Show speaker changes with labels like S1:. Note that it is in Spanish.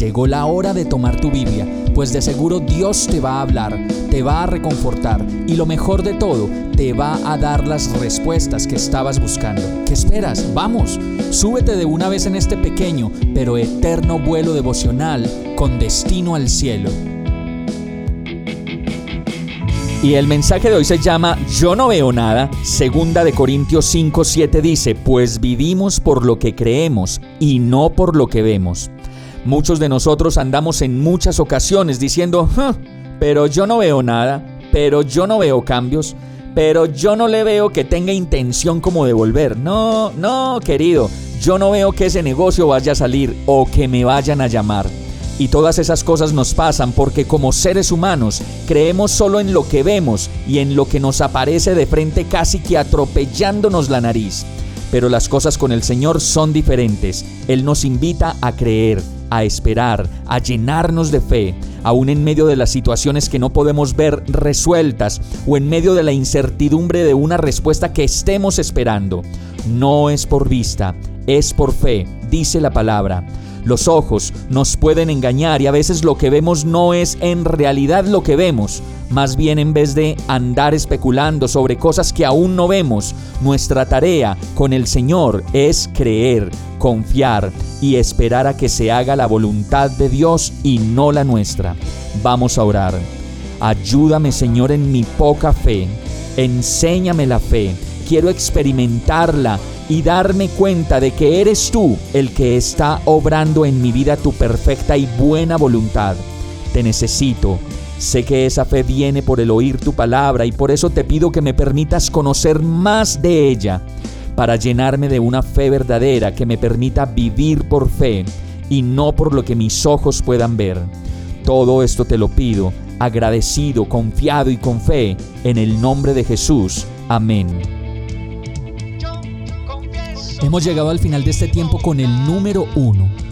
S1: Llegó la hora de tomar tu Biblia, pues de seguro Dios te va a hablar, te va a reconfortar y lo mejor de todo, te va a dar las respuestas que estabas buscando. ¿Qué esperas? Vamos, súbete de una vez en este pequeño pero eterno vuelo devocional con destino al cielo. Y el mensaje de hoy se llama Yo no veo nada. Segunda de Corintios 5, 7 dice, pues vivimos por lo que creemos y no por lo que vemos. Muchos de nosotros andamos en muchas ocasiones diciendo, pero yo no veo nada, pero yo no veo cambios, pero yo no le veo que tenga intención como de volver. No, no, querido, yo no veo que ese negocio vaya a salir o que me vayan a llamar. Y todas esas cosas nos pasan porque como seres humanos creemos solo en lo que vemos y en lo que nos aparece de frente casi que atropellándonos la nariz. Pero las cosas con el Señor son diferentes. Él nos invita a creer, a esperar, a llenarnos de fe, aún en medio de las situaciones que no podemos ver resueltas o en medio de la incertidumbre de una respuesta que estemos esperando. No es por vista, es por fe, dice la palabra. Los ojos nos pueden engañar y a veces lo que vemos no es en realidad lo que vemos. Más bien en vez de andar especulando sobre cosas que aún no vemos, nuestra tarea con el Señor es creer, confiar y esperar a que se haga la voluntad de Dios y no la nuestra. Vamos a orar. Ayúdame Señor en mi poca fe. Enséñame la fe. Quiero experimentarla y darme cuenta de que eres tú el que está obrando en mi vida tu perfecta y buena voluntad. Te necesito. Sé que esa fe viene por el oír tu palabra y por eso te pido que me permitas conocer más de ella, para llenarme de una fe verdadera que me permita vivir por fe y no por lo que mis ojos puedan ver. Todo esto te lo pido, agradecido, confiado y con fe, en el nombre de Jesús. Amén. Hemos llegado al final de este tiempo con el número uno.